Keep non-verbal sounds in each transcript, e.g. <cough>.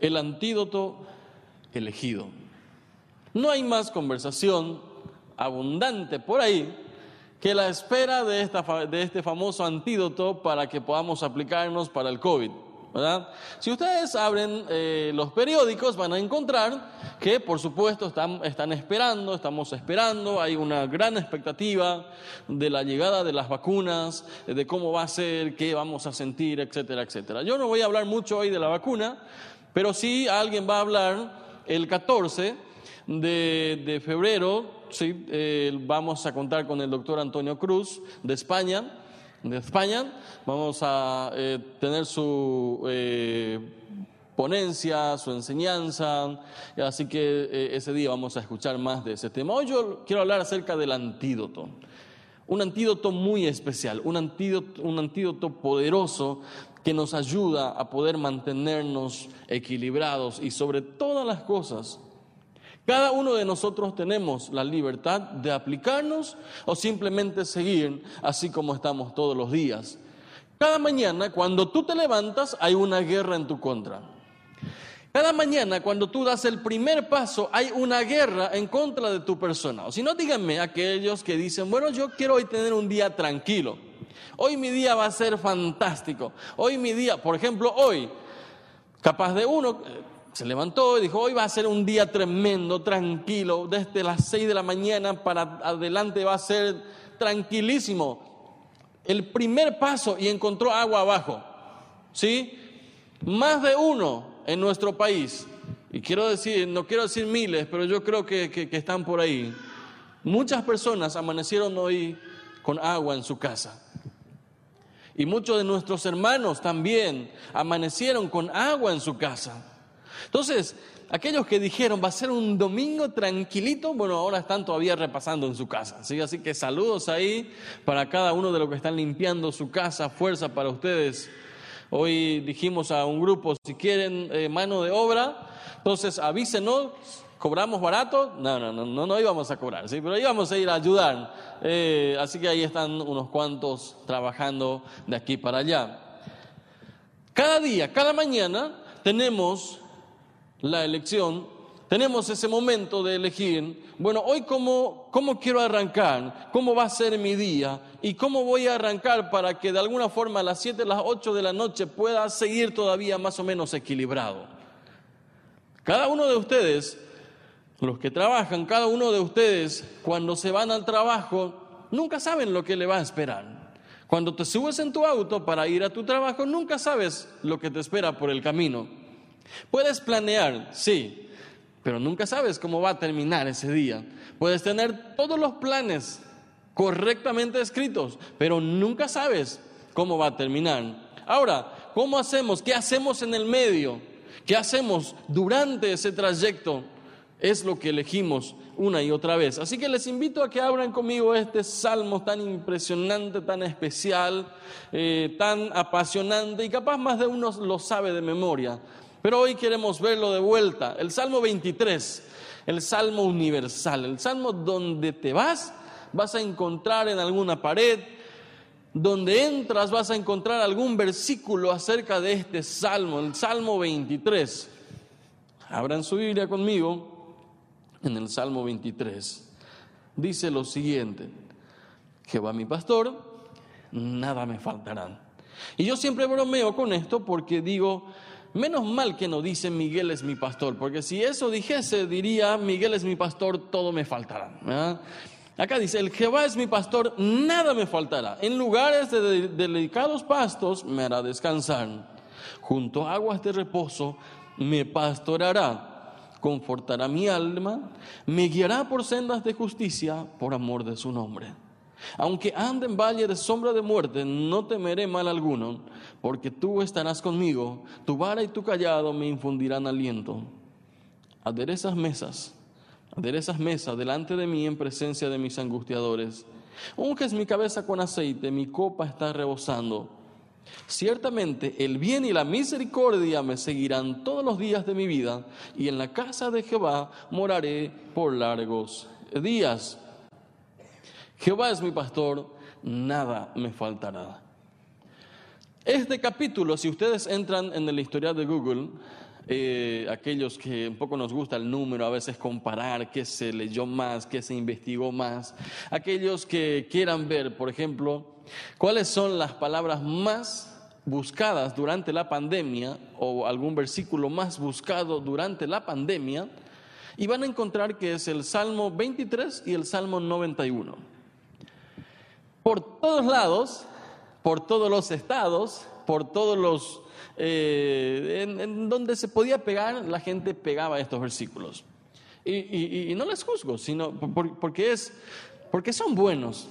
el antídoto elegido. No hay más conversación abundante por ahí que la espera de, esta, de este famoso antídoto para que podamos aplicarnos para el COVID. Si ustedes abren eh, los periódicos van a encontrar que por supuesto están, están esperando, estamos esperando, hay una gran expectativa de la llegada de las vacunas, de cómo va a ser, qué vamos a sentir, etcétera, etcétera. Yo no voy a hablar mucho hoy de la vacuna, pero sí alguien va a hablar el 14 de, febrero, sí, eh, vamos a contar con el doctor Antonio Cruz de España de España. Vamos a eh, tener su eh, ponencia, su enseñanza, así que ese día vamos a escuchar más de ese tema. Hoy yo quiero hablar acerca del antídoto. Un antídoto muy especial, un antídoto, un antídoto poderoso que nos ayuda a poder mantenernos equilibrados y sobre todas las cosas cada uno de nosotros tenemos la libertad de aplicarnos o simplemente seguir así como estamos todos los días. Cada mañana, cuando tú te levantas, hay una guerra en tu contra. Cada mañana, cuando tú das el primer paso, hay una guerra en contra de tu persona. O si no, díganme aquellos que dicen, bueno, yo quiero hoy tener un día tranquilo. Hoy mi día va a ser fantástico. Hoy mi día, por ejemplo, hoy, capaz de uno, se levantó y dijo, hoy va a ser un día tremendo, tranquilo, desde las seis de la mañana para adelante va a ser tranquilísimo. El primer paso y encontró agua abajo. ¿Sí? Más de uno en nuestro país, y quiero decir, no quiero decir miles, pero yo creo que, que están por ahí. Muchas personas amanecieron hoy con agua en su casa. Y muchos de nuestros hermanos también amanecieron con agua en su casa. Entonces, aquellos que dijeron va a ser un domingo tranquilito, bueno, ahora están todavía repasando en su casa. Así que saludos ahí para cada uno de los que están limpiando su casa, fuerza para ustedes. Hoy dijimos a un grupo, si quieren eh, mano de obra, entonces avísenos, cobramos barato. No, no, no, no, íbamos a cobrar, ¿sí? pero íbamos a ir a ayudar. Eh, así que ahí están unos cuantos trabajando de aquí para allá. Cada día, cada mañana tenemos la elección, tenemos ese momento de elegir, bueno, hoy cómo, cómo quiero arrancar, cómo va a ser mi día y cómo voy a arrancar para que de alguna forma a las 7, las 8 de la noche pueda seguir todavía más o menos equilibrado. Cada uno de ustedes, los que trabajan, cada uno de ustedes, cuando se van al trabajo, nunca saben lo que le va a esperar. Cuando te subes en tu auto para ir a tu trabajo, nunca sabes lo que te espera por el camino. Puedes planear, sí, pero nunca sabes cómo va a terminar ese día. Puedes tener todos los planes correctamente escritos, pero nunca sabes cómo va a terminar. Ahora, ¿cómo hacemos? ¿Qué hacemos en el medio? ¿Qué hacemos durante ese trayecto? Es lo que elegimos una y otra vez. Así que les invito a que abran conmigo este salmo tan impresionante, tan especial, eh, tan apasionante y capaz más de uno lo sabe de memoria. Pero hoy queremos verlo de vuelta. El Salmo 23, el Salmo universal, el Salmo donde te vas, vas a encontrar en alguna pared, donde entras vas a encontrar algún versículo acerca de este Salmo, el Salmo 23. Abran su Biblia conmigo en el Salmo 23. Dice lo siguiente, Jehová mi pastor, nada me faltará. Y yo siempre bromeo con esto porque digo, Menos mal que no dice Miguel es mi pastor, porque si eso dijese, diría Miguel es mi pastor, todo me faltará. Acá dice, el Jehová es mi pastor, nada me faltará. En lugares de delicados pastos me hará descansar. Junto a aguas de reposo me pastorará. Confortará mi alma, me guiará por sendas de justicia por amor de su nombre. Aunque ande en valle de sombra de muerte, no temeré mal alguno, porque tú estarás conmigo, tu vara y tu callado me infundirán aliento. Aderezas mesas, aderezas mesas delante de mí en presencia de mis angustiadores. Unges mi cabeza con aceite, mi copa está rebosando. Ciertamente el bien y la misericordia me seguirán todos los días de mi vida, y en la casa de Jehová moraré por largos días. Jehová es mi pastor, nada me faltará. Este capítulo, si ustedes entran en el historial de Google, eh, aquellos que un poco nos gusta el número, a veces comparar qué se leyó más, qué se investigó más, aquellos que quieran ver, por ejemplo, cuáles son las palabras más buscadas durante la pandemia o algún versículo más buscado durante la pandemia, y van a encontrar que es el Salmo 23 y el Salmo 91. Por todos lados, por todos los estados, por todos los eh, en, donde se podía pegar, la gente pegaba estos versículos. Y, no les juzgo, sino porque, es, porque son buenos.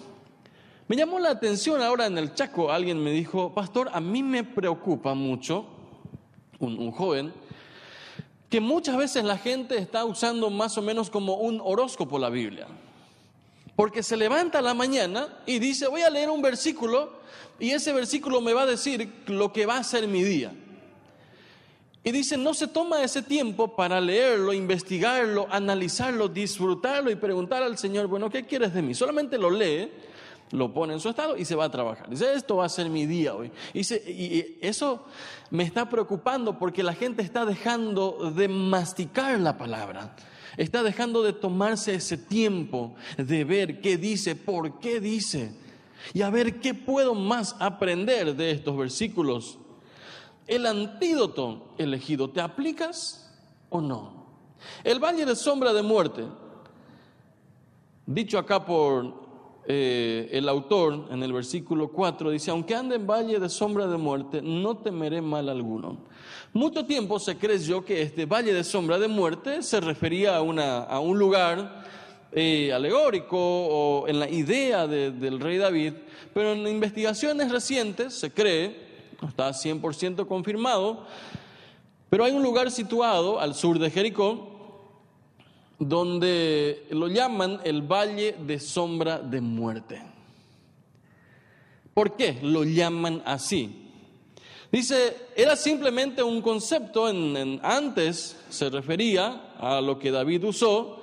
Me llamó la atención ahora en el Chaco, alguien me dijo, pastor, a mí me preocupa mucho, un, un joven, que muchas veces la gente está usando más o menos como un horóscopo la Biblia. Porque se levanta la mañana y dice, voy a leer un versículo y ese versículo me va a decir lo que va a ser mi día. Y dice, no se toma ese tiempo para leerlo, investigarlo, analizarlo, disfrutarlo y preguntar al Señor, bueno, ¿qué quieres de mí? Solamente lo lee, lo pone en su estado y se va a trabajar. Dice, esto va a ser mi día hoy. Y eso me está preocupando porque la gente está dejando de masticar la palabra. Está dejando de tomarse ese tiempo de ver qué dice, por qué dice y a ver qué puedo más aprender de estos versículos. El antídoto elegido, ¿te aplicas o no? El valle de sombra de muerte, dicho acá por eh, el autor en el versículo 4, dice, aunque ande en valle de sombra de muerte, no temeré mal alguno. Mucho tiempo se creyó que este valle de sombra de muerte se refería a, una, a un lugar eh, alegórico o en la idea del rey David, pero en investigaciones recientes se cree, no está 100% confirmado, pero hay un lugar situado al sur de Jericó donde lo llaman el valle de sombra de muerte. ¿Por qué lo llaman así? Dice, era simplemente un concepto, en, antes se refería a lo que David usó,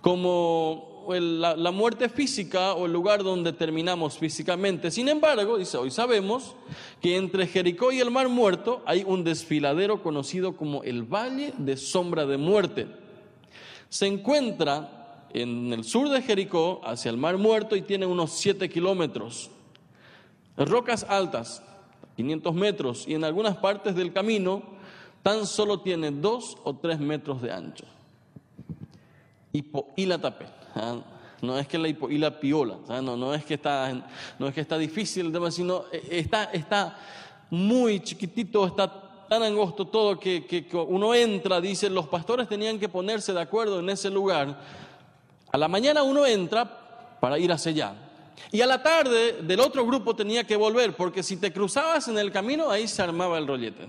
como la, muerte física o el lugar donde terminamos físicamente. Sin embargo, dice, hoy sabemos que entre Jericó y el Mar Muerto hay un desfiladero conocido como el Valle de Sombra de Muerte. Se encuentra en el sur de Jericó, hacia el Mar Muerto, y tiene unos 7 kilómetros. Rocas altas, 500 metros, y en algunas partes del camino tan solo tiene 2 o 3 metros de ancho y la tapé. ¿ah? No es que la y la piola, ¿ah? no, no, es que está, no es que está difícil el tema, sino eh, está, está muy chiquitito, está tan angosto todo que, que, uno entra, dice, los pastores tenían que ponerse de acuerdo en ese lugar. A la mañana uno entra para ir hacia allá. Y a la tarde del otro grupo tenía que volver, porque si te cruzabas en el camino, ahí se armaba el rollete.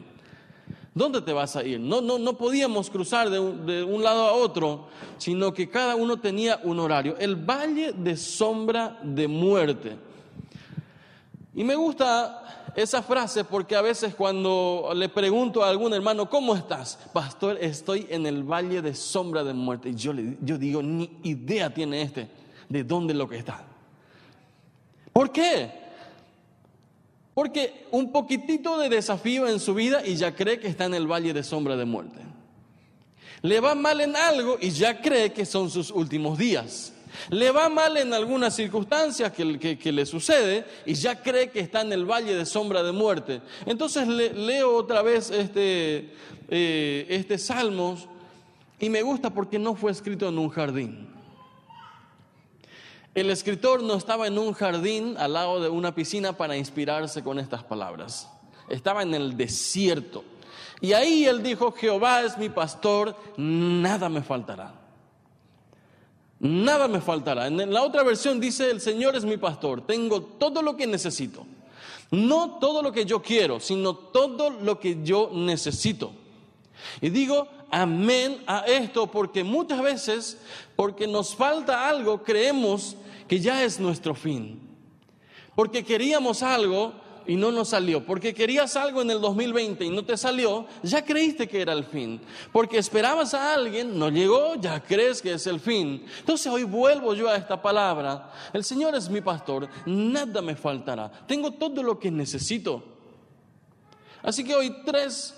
¿Dónde te vas a ir? No, no, no podíamos cruzar de un, lado a otro, sino que cada uno tenía un horario. El valle de sombra de muerte. Y me gusta esa frase porque a veces cuando le pregunto a algún hermano, ¿cómo estás? Pastor, estoy en el valle de sombra de muerte. Y yo, le, yo digo, ni idea tiene este de dónde lo que está. ¿Por qué? Porque un poquitito de desafío en su vida y ya cree que está en el valle de sombra de muerte. Le va mal en algo y ya cree que son sus últimos días. Le va mal en algunas circunstancias que, le sucede y ya cree que está en el valle de sombra de muerte. Entonces leo otra vez este, eh, este Salmos y me gusta porque no fue escrito en un jardín. El escritor no estaba en un jardín al lado de una piscina para inspirarse con estas palabras. Estaba en el desierto. Y ahí él dijo, Jehová es mi pastor, nada me faltará. Nada me faltará. En la otra versión dice, el Señor es mi pastor, tengo todo lo que necesito. No todo lo que yo quiero, sino todo lo que yo necesito. Y digo, amén a esto, porque muchas veces, porque nos falta algo, creemos que ya es nuestro fin. Porque queríamos algo y no nos salió. Porque querías algo en el 2020 y no te salió, ya creíste que era el fin. Porque esperabas a alguien, no llegó, ya crees que es el fin. Entonces hoy vuelvo yo a esta palabra. El Señor es mi pastor, nada me faltará. Tengo todo lo que necesito. Así que hoy tres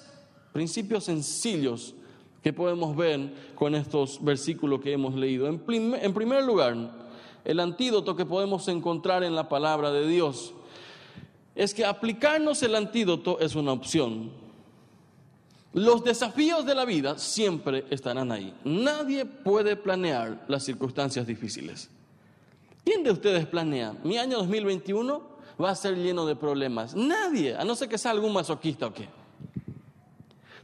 principios sencillos que podemos ver con estos versículos que hemos leído. En, en primer lugar, el antídoto que podemos encontrar en la palabra de Dios es que aplicarnos el antídoto es una opción. Los desafíos de la vida siempre estarán ahí. Nadie puede planear las circunstancias difíciles. ¿Quién de ustedes planea? Mi año 2021 va a ser lleno de problemas. Nadie, a no ser que sea algún masoquista o qué.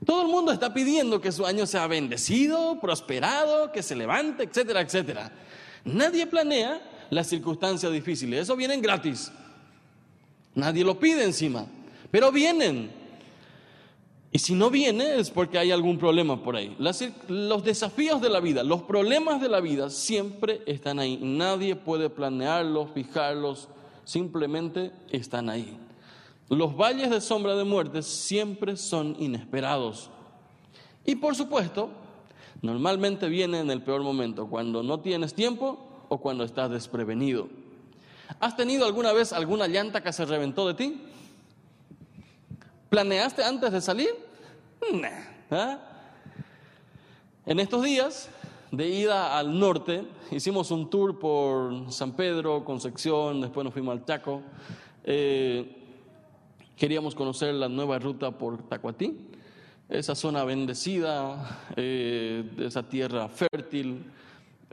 Todo el mundo está pidiendo que su año sea bendecido, prosperado, que se levante, etcétera, etcétera. Nadie planea las circunstancias difíciles. Eso vienen gratis. Nadie lo pide encima, pero vienen. Y si no viene es porque hay algún problema por ahí. los desafíos de la vida, los problemas de la vida siempre están ahí. Nadie puede planearlos, fijarlos, simplemente están ahí. Los valles de sombra de muerte siempre son inesperados. Y por supuesto, normalmente viene en el peor momento, cuando no tienes tiempo o cuando estás desprevenido. ¿Has tenido alguna vez alguna llanta que se reventó de ti? ¿Planeaste antes de salir? ¿Ah? En estos días de ida al norte, hicimos un tour por San Pedro, Concepción, después nos fuimos al Chaco. Eh, queríamos conocer la nueva ruta por Tacuatí, esa zona bendecida, eh, esa tierra fértil,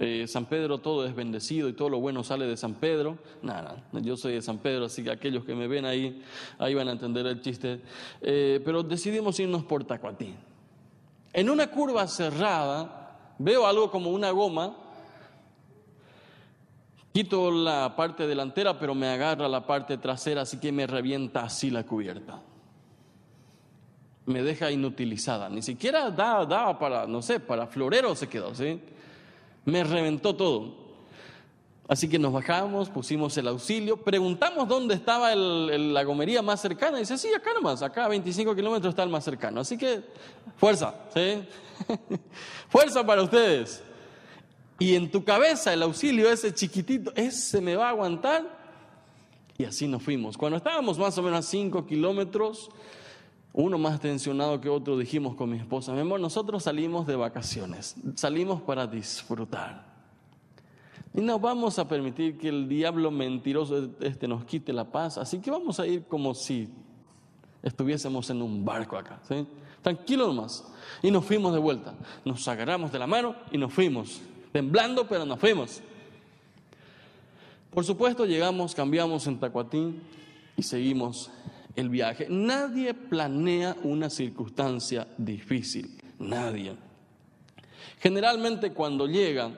eh, San Pedro todo es bendecido y todo lo bueno sale de San Pedro. Nada, yo soy de San Pedro, así que aquellos que me ven ahí, ahí van a entender el chiste. Eh, pero decidimos irnos por Tacuatí. En una curva cerrada, veo algo como una goma. Quito la parte delantera, pero me agarra la parte trasera, así que me revienta así la cubierta. Me deja inutilizada. Ni siquiera daba, daba para, no sé, para florero se quedó, ¿sí? Me reventó todo. Así que nos bajamos, pusimos el auxilio, preguntamos dónde estaba la gomería más cercana. Y dice, sí, acá nomás, acá a 25 kilómetros está el más cercano. Así que, fuerza, ¿sí? <laughs> fuerza para ustedes. Y en tu cabeza el auxilio ese chiquitito, ese me va a aguantar. Y así nos fuimos. Cuando estábamos más o menos a 5 kilómetros, uno más tensionado que otro, dijimos con mi esposa, mi amor, nosotros salimos de vacaciones, salimos para disfrutar. Y no vamos a permitir que el diablo mentiroso este nos quite la paz, así que vamos a ir como si estuviésemos en un barco acá, ¿sí? Tranquilo nomás. Y nos fuimos de vuelta. Nos agarramos de la mano y nos fuimos. Temblando, pero nos fuimos. Por supuesto, llegamos, cambiamos en Tacuatín y seguimos el viaje. Nadie planea una circunstancia difícil, nadie. Generalmente cuando llega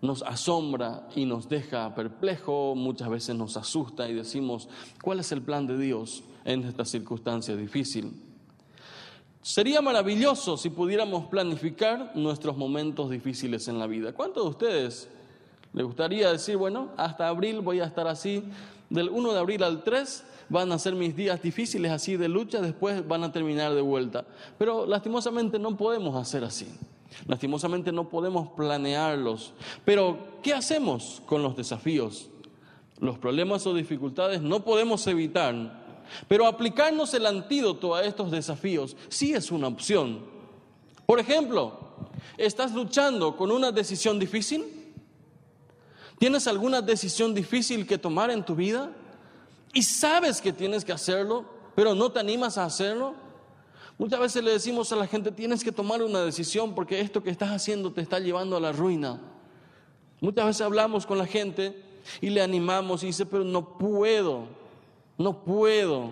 nos asombra y nos deja perplejo, muchas veces nos asusta y decimos, ¿cuál es el plan de Dios en esta circunstancia difícil? Sería maravilloso si pudiéramos planificar nuestros momentos difíciles en la vida. ¿Cuántos de ustedes le gustaría decir, bueno, hasta abril voy a estar así, del 1 de abril al 3 van a ser mis días difíciles así de lucha, después van a terminar de vuelta. Pero lastimosamente no podemos hacer así. Lastimosamente no podemos planearlos. Pero, ¿qué hacemos con los desafíos? Los problemas o dificultades no podemos evitar. Pero aplicarnos el antídoto a estos desafíos sí es una opción. Por ejemplo, ¿estás luchando con una decisión difícil? ¿Tienes alguna decisión difícil que tomar en tu vida? Y sabes que tienes que hacerlo, pero no te animas a hacerlo. Muchas veces le decimos a la gente, tienes que tomar una decisión porque esto que estás haciendo te está llevando a la ruina. Muchas veces hablamos con la gente y le animamos y dice, pero no puedo, no puedo.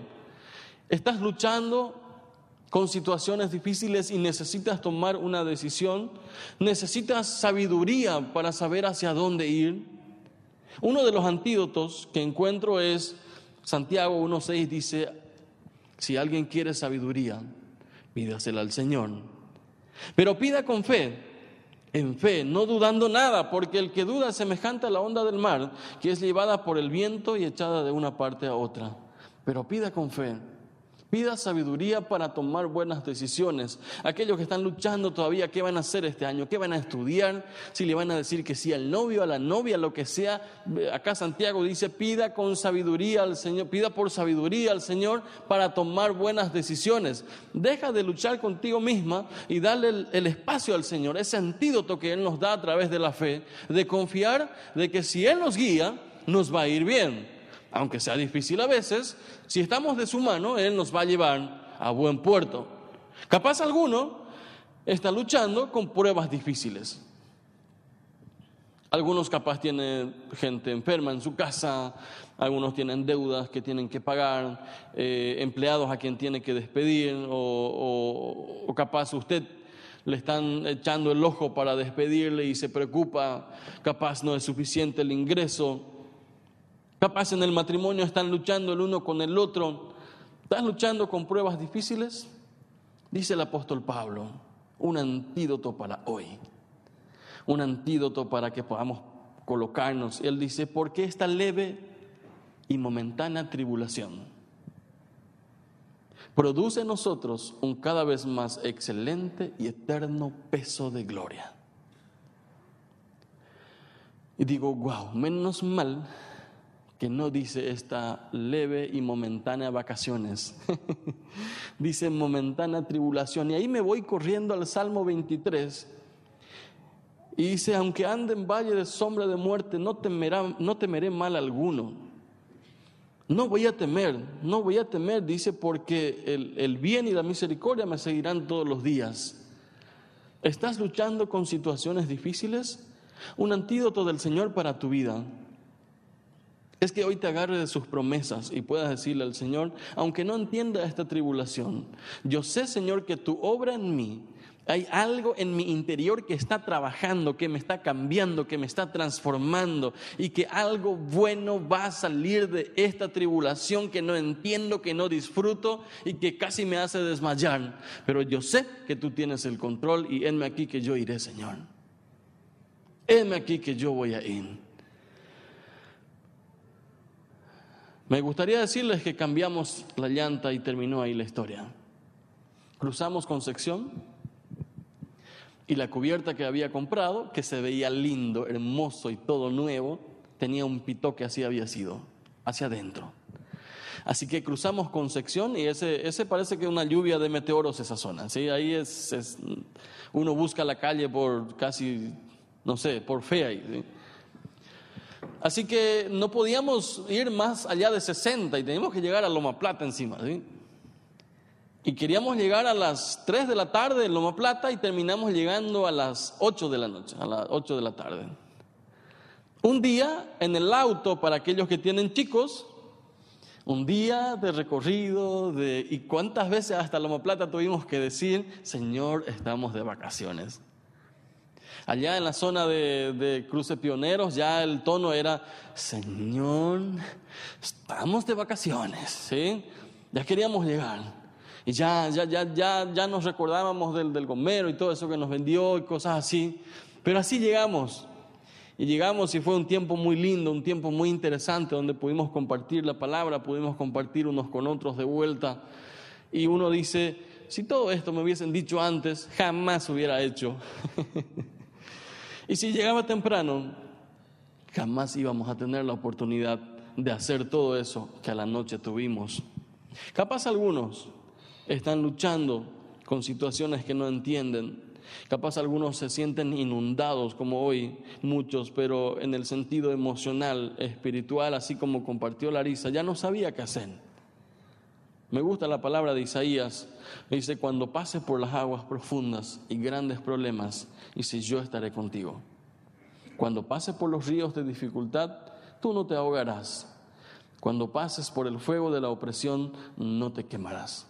Estás luchando con situaciones difíciles y necesitas tomar una decisión, necesitas sabiduría para saber hacia dónde ir. Uno de los antídotos que encuentro es Santiago 1.6 dice, si alguien quiere sabiduría, pídasela al Señor. Pero pida con fe, en fe, no dudando nada, porque el que duda es semejante a la onda del mar, que es llevada por el viento y echada de una parte a otra. Pero pida con fe, Pida sabiduría para tomar buenas decisiones. Aquellos que están luchando todavía, ¿qué van a hacer este año? ¿Qué van a estudiar? Si le van a decir que sí al novio, a la novia, lo que sea. Acá Santiago dice, pida con sabiduría al Señor, pida por sabiduría al Señor para tomar buenas decisiones. Deja de luchar contigo misma y darle el, el espacio al Señor, ese antídoto que Él nos da a través de la fe, de confiar de que si Él nos guía, nos va a ir bien aunque sea difícil a veces, si estamos de su mano, Él nos va a llevar a buen puerto. Capaz alguno está luchando con pruebas difíciles. Algunos capaz tienen gente enferma en su casa, algunos tienen deudas que tienen que pagar, eh, empleados a quien tiene que despedir, o, o capaz usted le están echando el ojo para despedirle y se preocupa, capaz no es suficiente el ingreso. Capaz en el matrimonio están luchando el uno con el otro. ¿Estás luchando con pruebas difíciles? Dice el apóstol Pablo, un antídoto para hoy. Un antídoto para que podamos colocarnos. Él dice, porque esta leve y momentánea tribulación produce en nosotros un cada vez más excelente y eterno peso de gloria. Y digo, wow, menos mal que no dice esta leve y momentánea vacaciones, <laughs> dice momentánea tribulación. Y ahí me voy corriendo al Salmo 23 y dice, aunque ande en valle de sombra de muerte, no, temerá, no temeré mal alguno. No voy a temer, no voy a temer, dice, porque el, el bien y la misericordia me seguirán todos los días. ¿Estás luchando con situaciones difíciles? Un antídoto del Señor para tu vida es que hoy te agarre de sus promesas y puedas decirle al Señor, aunque no entienda esta tribulación, yo sé, Señor, que tu obra en mí, hay algo en mi interior que está trabajando, que me está cambiando, que me está transformando y que algo bueno va a salir de esta tribulación que no entiendo, que no disfruto y que casi me hace desmayar. Pero yo sé que tú tienes el control y enme aquí que yo iré, Señor. Enme aquí que yo voy a ir. Me gustaría decirles que cambiamos la llanta y terminó ahí la historia. Cruzamos con sección y la cubierta que había comprado, que se veía lindo, hermoso y todo nuevo, tenía un pito que así había sido, hacia adentro. Así que cruzamos con sección y ese, ese parece que es una lluvia de meteoros esa zona. ¿sí? Ahí es, uno busca la calle por casi, no sé, por fe ahí. Así que no podíamos ir más allá de 60 y teníamos que llegar a Loma Plata encima. Y queríamos llegar a las 3 de la tarde en Loma Plata y terminamos llegando a las 8 de la noche, a las 8 de la tarde. Un día en el auto, para aquellos que tienen chicos, un día de recorrido, de, y cuántas veces hasta Loma Plata tuvimos que decir, Señor, estamos de vacaciones. Allá en la zona de, Cruce Pioneros ya el tono era, Señor, estamos de vacaciones, ¿sí? Ya queríamos llegar. Y ya, ya, ya, ya, ya nos recordábamos del, del gomero y todo eso que nos vendió y cosas así. Pero así llegamos. Y llegamos y fue un tiempo muy lindo, un tiempo muy interesante donde pudimos compartir la palabra, pudimos compartir unos con otros de vuelta. Y uno dice, si todo esto me hubiesen dicho antes, jamás hubiera hecho. <laughs> Y si llegaba temprano, jamás íbamos a tener la oportunidad de hacer todo eso que a la noche tuvimos. Capaz algunos están luchando con situaciones que no entienden. Capaz algunos se sienten inundados como hoy muchos, pero en el sentido emocional, espiritual, así como compartió Larisa, ya no sabía qué hacer. Me gusta la palabra de Isaías. Dice, cuando pases por las aguas profundas y grandes problemas, dice, yo estaré contigo. Cuando pases por los ríos de dificultad, tú no te ahogarás. Cuando pases por el fuego de la opresión, no te quemarás.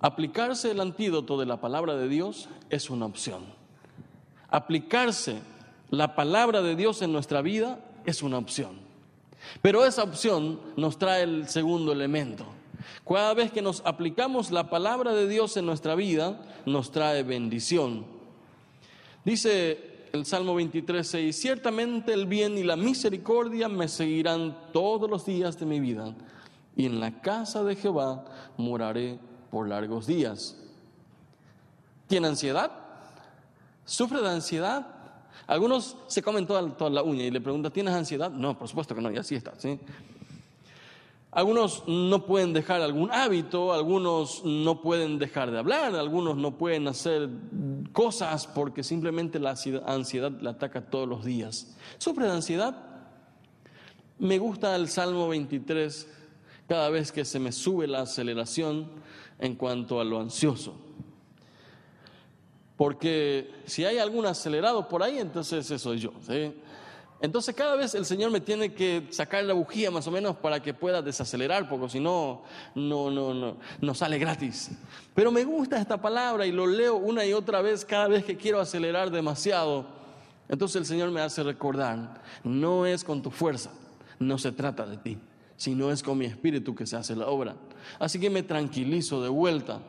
Aplicarse el antídoto de la palabra de Dios es una opción. Aplicarse la palabra de Dios en nuestra vida es una opción. Pero esa opción nos trae el segundo elemento. Cada vez que nos aplicamos la palabra de Dios en nuestra vida, nos trae bendición. Dice el Salmo 23, 6, ciertamente el bien y la misericordia me seguirán todos los días de mi vida y en la casa de Jehová moraré por largos días. ¿Tiene ansiedad? ¿Sufre de ansiedad? Algunos se comen toda, toda la uña y le preguntan, ¿tienes ansiedad? No, por supuesto que no, y así está. ¿sí? Algunos no pueden dejar algún hábito, algunos no pueden dejar de hablar, algunos no pueden hacer cosas porque simplemente la ansiedad la ataca todos los días. ¿Sufre de ansiedad? Me gusta el Salmo 23 cada vez que se me sube la aceleración en cuanto a lo ansioso. Porque si hay algún acelerado por ahí, entonces ese soy yo. Entonces cada vez el Señor me tiene que sacar la bujía más o menos para que pueda desacelerar, porque si no, no, no, no sale gratis. Pero me gusta esta palabra y lo leo una y otra vez cada vez que quiero acelerar demasiado. Entonces el Señor me hace recordar, no es con tu fuerza, no se trata de ti, sino es con mi espíritu que se hace la obra. Así que me tranquilizo de vuelta.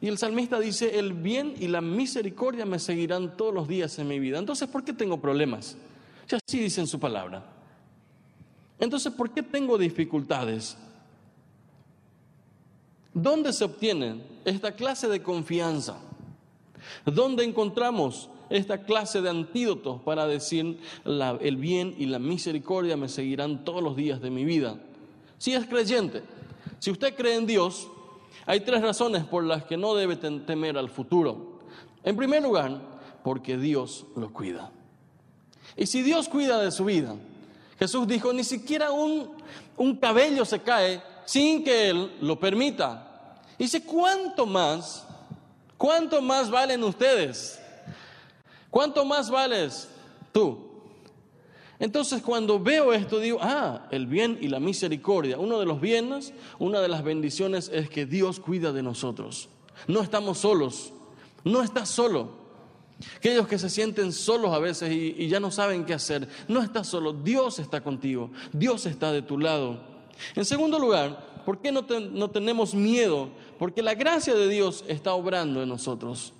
Y el salmista dice, el bien y la misericordia me seguirán todos los días en mi vida. Entonces, ¿por qué tengo problemas? Si así dice en su palabra. Entonces, ¿por qué tengo dificultades? ¿Dónde se obtiene esta clase de confianza? ¿Dónde encontramos esta clase de antídotos para decir el bien y la misericordia me seguirán todos los días de mi vida? Si es creyente, si usted cree en Dios, hay tres razones por las que no debe temer al futuro. En primer lugar, porque Dios lo cuida. Y si Dios cuida de su vida, Jesús dijo, ni siquiera un, cabello se cae sin que Él lo permita. Dice, ¿cuánto más? ¿Cuánto más valen ustedes? ¿Cuánto más vales tú? Entonces cuando veo esto digo, ah, el bien y la misericordia. Uno de los bienes, una de las bendiciones es que Dios cuida de nosotros. No estamos solos, no estás solo. Aquellos que se sienten solos a veces y, ya no saben qué hacer. No estás solo, Dios está contigo, Dios está de tu lado. En segundo lugar, ¿por qué no, no tenemos miedo? Porque la gracia de Dios está obrando en nosotros.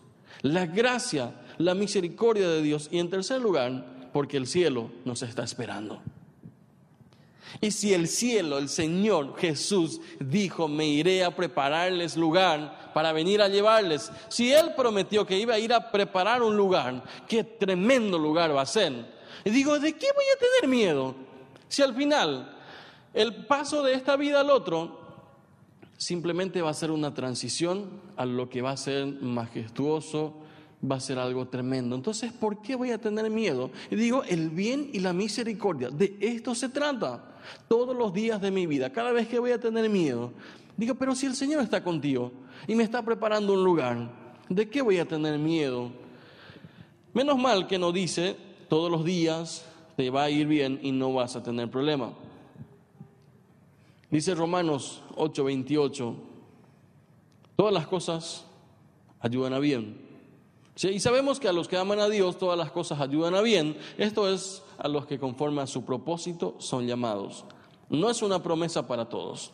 La gracia, la misericordia de Dios. Y en tercer lugar, porque el cielo nos está esperando. Y si el cielo, el Señor Jesús dijo, me iré a prepararles lugar para venir a llevarles, si Él prometió que iba a ir a preparar un lugar, qué tremendo lugar va a ser. Y digo, ¿de qué voy a tener miedo? Si al final el paso de esta vida al otro simplemente va a ser una transición a lo que va a ser majestuoso, va a ser algo tremendo. Entonces, ¿por qué voy a tener miedo? Y digo, el bien y la misericordia, de esto se trata todos los días de mi vida, cada vez que voy a tener miedo, digo, pero si el Señor está contigo y me está preparando un lugar, ¿de qué voy a tener miedo? Menos mal que no dice, todos los días te va a ir bien y no vas a tener problema. Dice Romanos 8:28, todas las cosas ayudan a bien. Y sabemos que a los que aman a Dios todas las cosas ayudan a bien. Esto es a los que conforme a su propósito son llamados. No es una promesa para todos.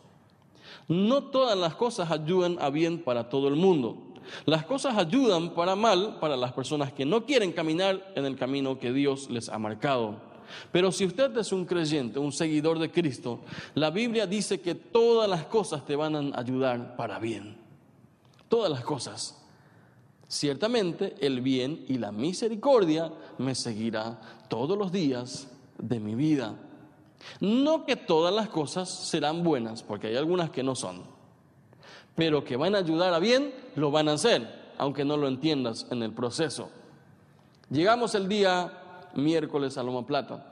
No todas las cosas ayudan a bien para todo el mundo. Las cosas ayudan para mal para las personas que no quieren caminar en el camino que Dios les ha marcado. Pero si usted es un creyente, un seguidor de Cristo, la Biblia dice que todas las cosas te van a ayudar para bien. Todas las cosas. Ciertamente el bien y la misericordia me seguirá todos los días de mi vida. No que todas las cosas serán buenas, porque hay algunas que no son, pero que van a ayudar a bien, lo van a hacer, aunque no lo entiendas en el proceso. Llegamos el día miércoles a Loma Plata.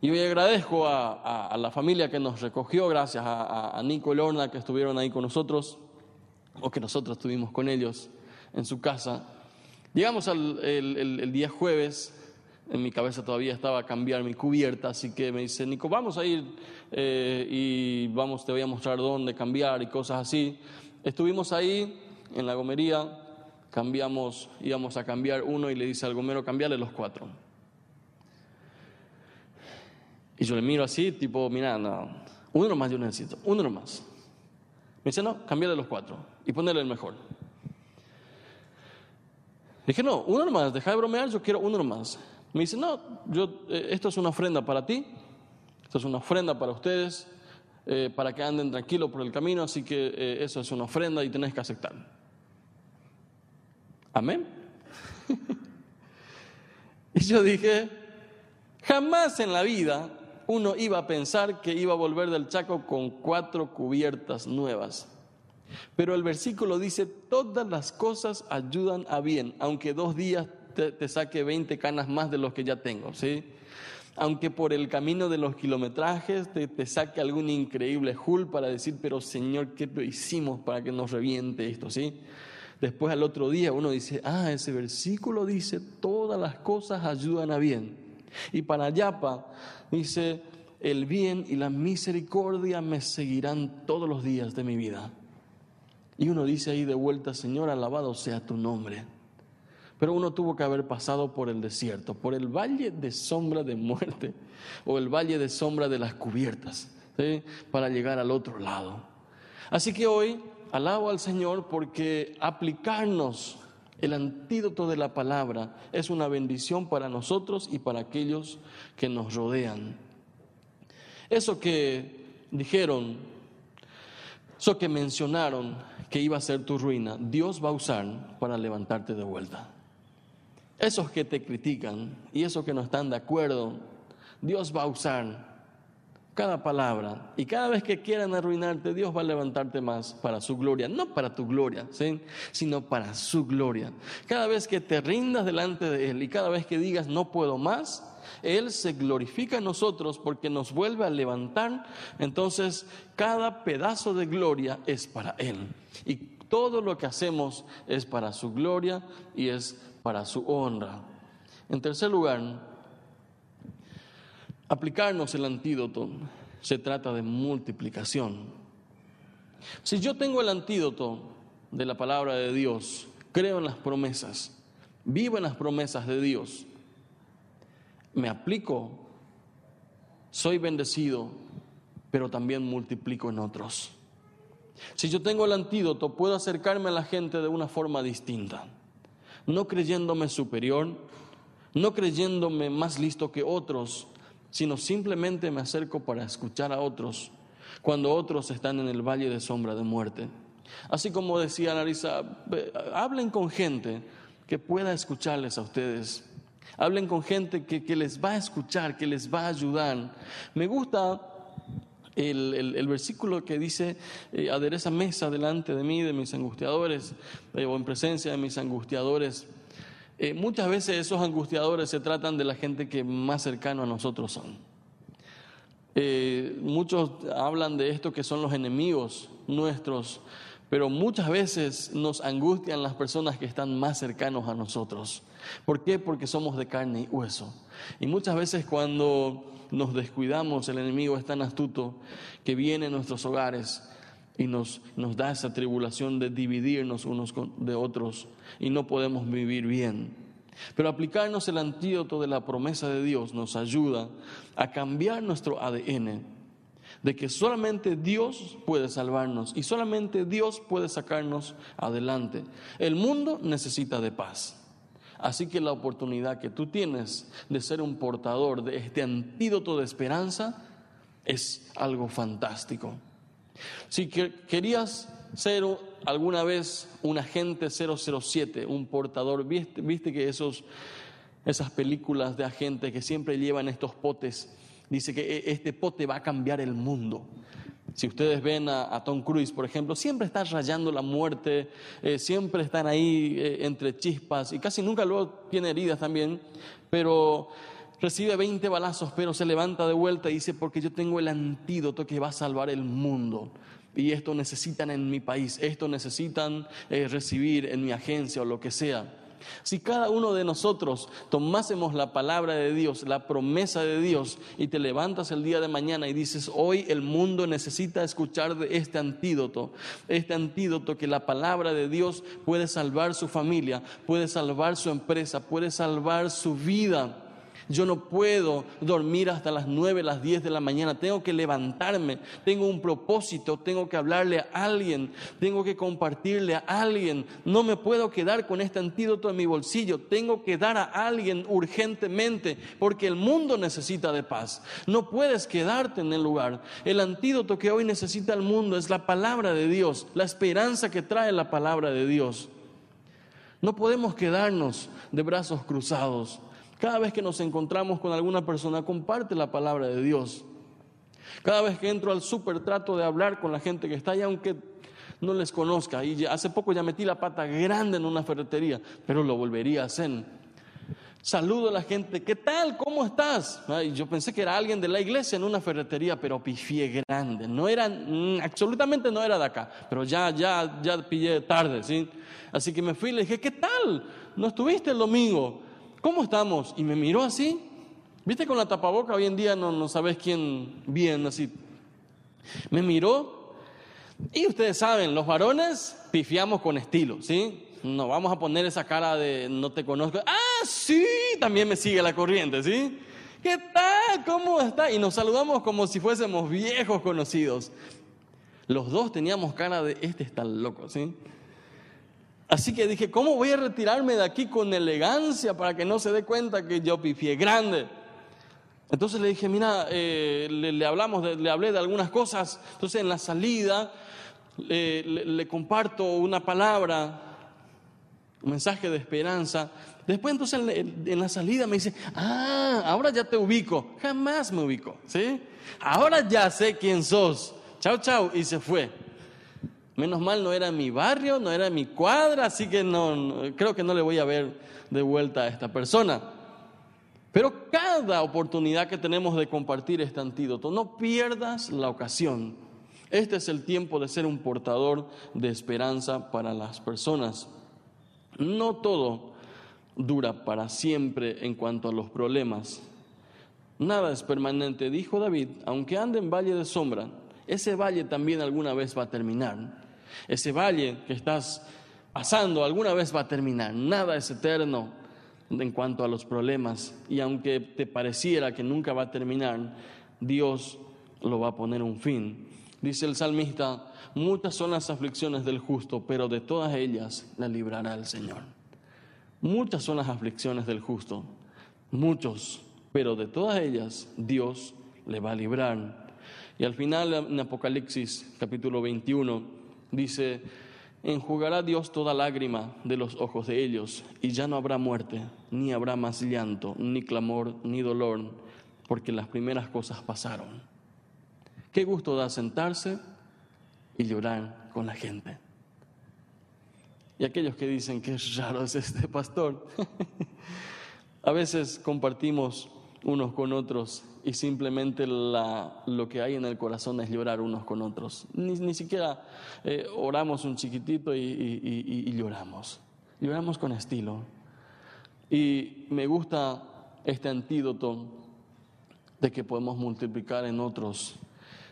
Y hoy agradezco a, la familia que nos recogió, gracias a, a Nico y Lorna que estuvieron ahí con nosotros, o que nosotros estuvimos con ellos en su casa. Llegamos al, el, día jueves, en mi cabeza todavía estaba a cambiar mi cubierta, así que me dice, Nico, vamos a ir eh, y vamos, te voy a mostrar dónde cambiar y cosas así. Estuvimos ahí en la gomería, cambiamos, íbamos a cambiar uno y le dice al gomero, cambiarle los cuatro. Y yo le miro así, tipo, mira, no, uno nomás yo necesito, uno nomás. Me dice, no, cambiarle los cuatro y ponerle el mejor. Dije, no, uno nomás, deja de bromear, yo quiero uno nomás. Me dice, no, yo, eh, esto es una ofrenda para ti, esto es una ofrenda para ustedes, eh, para que anden tranquilos por el camino, así que eh, eso es una ofrenda y tenés que aceptar. Amén. <laughs> y yo dije, jamás en la vida uno iba a pensar que iba a volver del Chaco con cuatro cubiertas nuevas. Pero el versículo dice, todas las cosas ayudan a bien, aunque dos días te, saque 20 canas más de los que ya tengo, ¿sí? Aunque por el camino de los kilometrajes te, saque algún increíble hul para decir, pero Señor, ¿qué hicimos para que nos reviente esto, ¿sí? Después al otro día uno dice, ah, ese versículo dice, todas las cosas ayudan a bien. Y para Yapa dice, el bien y la misericordia me seguirán todos los días de mi vida. Y uno dice ahí de vuelta, Señor, alabado sea tu nombre. Pero uno tuvo que haber pasado por el desierto, por el valle de sombra de muerte o el valle de sombra de las cubiertas, para llegar al otro lado. Así que hoy alabo al Señor porque aplicarnos el antídoto de la palabra es una bendición para nosotros y para aquellos que nos rodean. Eso que dijeron, eso que mencionaron que iba a ser tu ruina, Dios va a usar para levantarte de vuelta. Esos que te critican y esos que no están de acuerdo, Dios va a usar cada palabra y cada vez que quieran arruinarte, Dios va a levantarte más para su gloria, no para tu gloria, sino para su gloria. Cada vez que te rindas delante de Él y cada vez que digas no puedo más, Él se glorifica en nosotros porque nos vuelve a levantar. Entonces, cada pedazo de gloria es para Él. Y todo lo que hacemos es para su gloria y es para su honra. En tercer lugar, aplicarnos el antídoto se trata de multiplicación. Si yo tengo el antídoto de la palabra de Dios, creo en las promesas, vivo en las promesas de Dios, me aplico, soy bendecido, pero también multiplico en otros. Si yo tengo el antídoto, puedo acercarme a la gente de una forma distinta no creyéndome superior, no creyéndome más listo que otros, sino simplemente me acerco para escuchar a otros cuando otros están en el valle de sombra de muerte. Así como decía Larisa, hablen con gente que pueda escucharles a ustedes. Hablen con gente que, que les va a escuchar, que les va a ayudar. Me gusta el, versículo que dice, eh, adereza mesa delante de mí, de mis angustiadores, eh, o en presencia de mis angustiadores. Eh, muchas veces esos angustiadores se tratan de la gente que más cercano a nosotros son. muchos hablan de esto que son los enemigos nuestros, pero muchas veces nos angustian las personas que están más cercanos a nosotros. ¿Por qué? Porque somos de carne y hueso. Y muchas veces cuando nos descuidamos, el enemigo es tan astuto que viene a nuestros hogares y nos, nos da esa tribulación de dividirnos unos de otros y no podemos vivir bien. Pero aplicarnos el antídoto de la promesa de Dios nos ayuda a cambiar nuestro ADN, de que solamente Dios puede salvarnos y solamente Dios puede sacarnos adelante. El mundo necesita de paz. Así que la oportunidad que tú tienes de ser un portador de este antídoto de esperanza es algo fantástico. Si querías ser alguna vez un agente 007, un portador, viste, que esos, esas películas de agentes que siempre llevan estos potes, dice que e, este pote va a cambiar el mundo. Si ustedes ven a, Tom Cruise, por ejemplo, siempre está rayando la muerte, eh, siempre están ahí eh, entre chispas y casi nunca luego tiene heridas también, pero recibe 20 balazos, pero se levanta de vuelta y dice, porque yo tengo el antídoto que va a salvar el mundo. Y esto necesitan en mi país, esto necesitan eh, recibir en mi agencia o lo que sea. Si cada uno de nosotros tomásemos la palabra de Dios, la promesa de Dios, y te levantas el día de mañana y dices, hoy el mundo necesita escuchar de este antídoto, este antídoto que la palabra de Dios puede salvar su familia, puede salvar su empresa, puede salvar su vida. Yo no puedo dormir hasta las 9, las 10 de la mañana. Tengo que levantarme. Tengo un propósito. Tengo que hablarle a alguien. Tengo que compartirle a alguien. No me puedo quedar con este antídoto en mi bolsillo. Tengo que dar a alguien urgentemente porque el mundo necesita de paz. No puedes quedarte en el lugar. El antídoto que hoy necesita el mundo es la palabra de Dios, la esperanza que trae la palabra de Dios. No podemos quedarnos de brazos cruzados. Cada vez que nos encontramos con alguna persona, comparte la palabra de Dios. Cada vez que entro al súper, trato de hablar con la gente que está ahí, aunque no les conozca. Y hace poco ya metí la pata grande en una ferretería, pero lo volvería a hacer. Saludo a la gente, ¿qué tal? ¿Cómo estás? yo pensé que era alguien de la iglesia en una ferretería, pero pifié grande. No era, mm, absolutamente no era de acá, pero ya, ya, ya pillé tarde, ¿sí? Así que me fui y le dije, ¿qué tal? ¿No estuviste el domingo? ¿Cómo estamos? Y me miró así. ¿Viste con la tapaboca? Hoy en día no, no sabes quién bien, así. Me miró y ustedes saben, los varones pifiamos con estilo, ¿sí? No vamos a poner esa cara de no te conozco. Ah, sí, también me sigue la corriente, ¿sí? ¿Qué tal? ¿Cómo está? Y nos saludamos como si fuésemos viejos conocidos. Los dos teníamos cara de este está loco, ¿sí? Así que dije, ¿cómo voy a retirarme de aquí con elegancia para que no se dé cuenta que yo pifié grande? Entonces le dije, mira, eh, le, hablamos, le hablé de algunas cosas. Entonces en la salida le, comparto una palabra, un mensaje de esperanza. Después entonces en, la salida me dice, ah, ahora ya te ubico. Jamás me ubico, ¿sí? Ahora ya sé quién sos. Chao, chao. Y se fue. Menos mal no era mi barrio, no era mi cuadra, así que no, creo que no le voy a ver de vuelta a esta persona. Pero cada oportunidad que tenemos de compartir este antídoto, no pierdas la ocasión. Este es el tiempo de ser un portador de esperanza para las personas. No todo dura para siempre en cuanto a los problemas. Nada es permanente, dijo David, aunque ande en valle de sombra, ese valle también alguna vez va a terminar. Ese valle que estás pasando alguna vez va a terminar. Nada es eterno en cuanto a los problemas. Y aunque te pareciera que nunca va a terminar, Dios lo va a poner un fin. Dice el salmista, muchas son las aflicciones del justo, pero de todas ellas la librará el Señor. Muchas son las aflicciones del justo, muchos, pero de todas ellas Dios le va a librar. Y al final en Apocalipsis capítulo 21 dice, enjugará Dios toda lágrima de los ojos de ellos, y ya no habrá muerte, ni habrá más llanto, ni clamor, ni dolor, porque las primeras cosas pasaron. Qué gusto da sentarse y llorar con la gente. Y aquellos que dicen que raro es este pastor, <laughs> a veces compartimos unos con otros y simplemente lo que hay en el corazón es llorar unos con otros. Ni, siquiera eh, oramos un chiquitito y, y, lloramos. Lloramos con estilo. Y me gusta este antídoto de que podemos multiplicar en otros,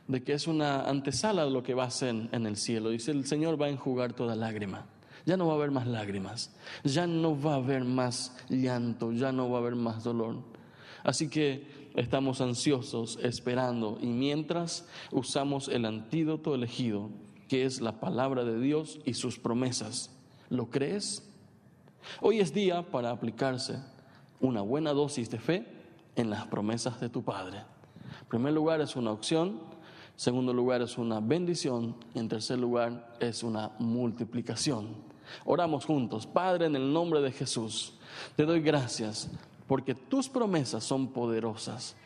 de que es una antesala de lo que va a ser en el cielo. Dice, el Señor va a enjugar toda lágrima. Ya no va a haber más lágrimas, ya no va a haber más llanto, ya no va a haber más dolor. Así que estamos ansiosos, esperando, y mientras usamos el antídoto elegido, que es la palabra de Dios y sus promesas. ¿Lo crees? Hoy es día para aplicarse una buena dosis de fe en las promesas de tu Padre. En primer lugar es una opción, en segundo lugar es una bendición y en tercer lugar es una multiplicación. Oramos juntos, Padre, en el nombre de Jesús, te doy gracias porque tus promesas son poderosas.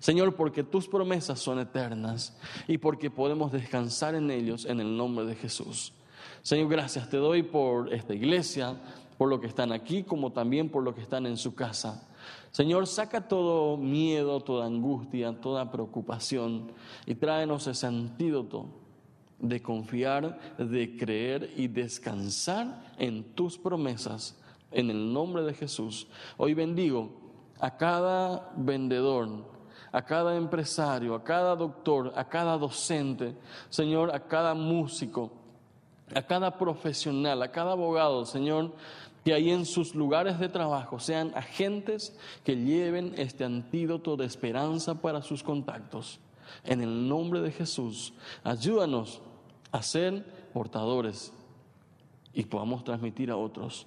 Señor, porque tus promesas son eternas y porque podemos descansar en ellos en el nombre de Jesús. Señor, gracias te doy por esta iglesia, por lo que están aquí, como también por lo que están en su casa. Señor, saca todo miedo, toda angustia, toda preocupación y tráenos ese antídoto de confiar, de creer y descansar en tus promesas en el nombre de Jesús. Hoy bendigo a cada vendedor, a cada empresario, a cada doctor, a cada docente, Señor, a cada músico, a cada profesional, a cada abogado, Señor, que ahí en sus lugares de trabajo sean agentes que lleven este antídoto de esperanza para sus contactos. En el nombre de Jesús, ayúdanos a ser portadores y podamos transmitir a otros.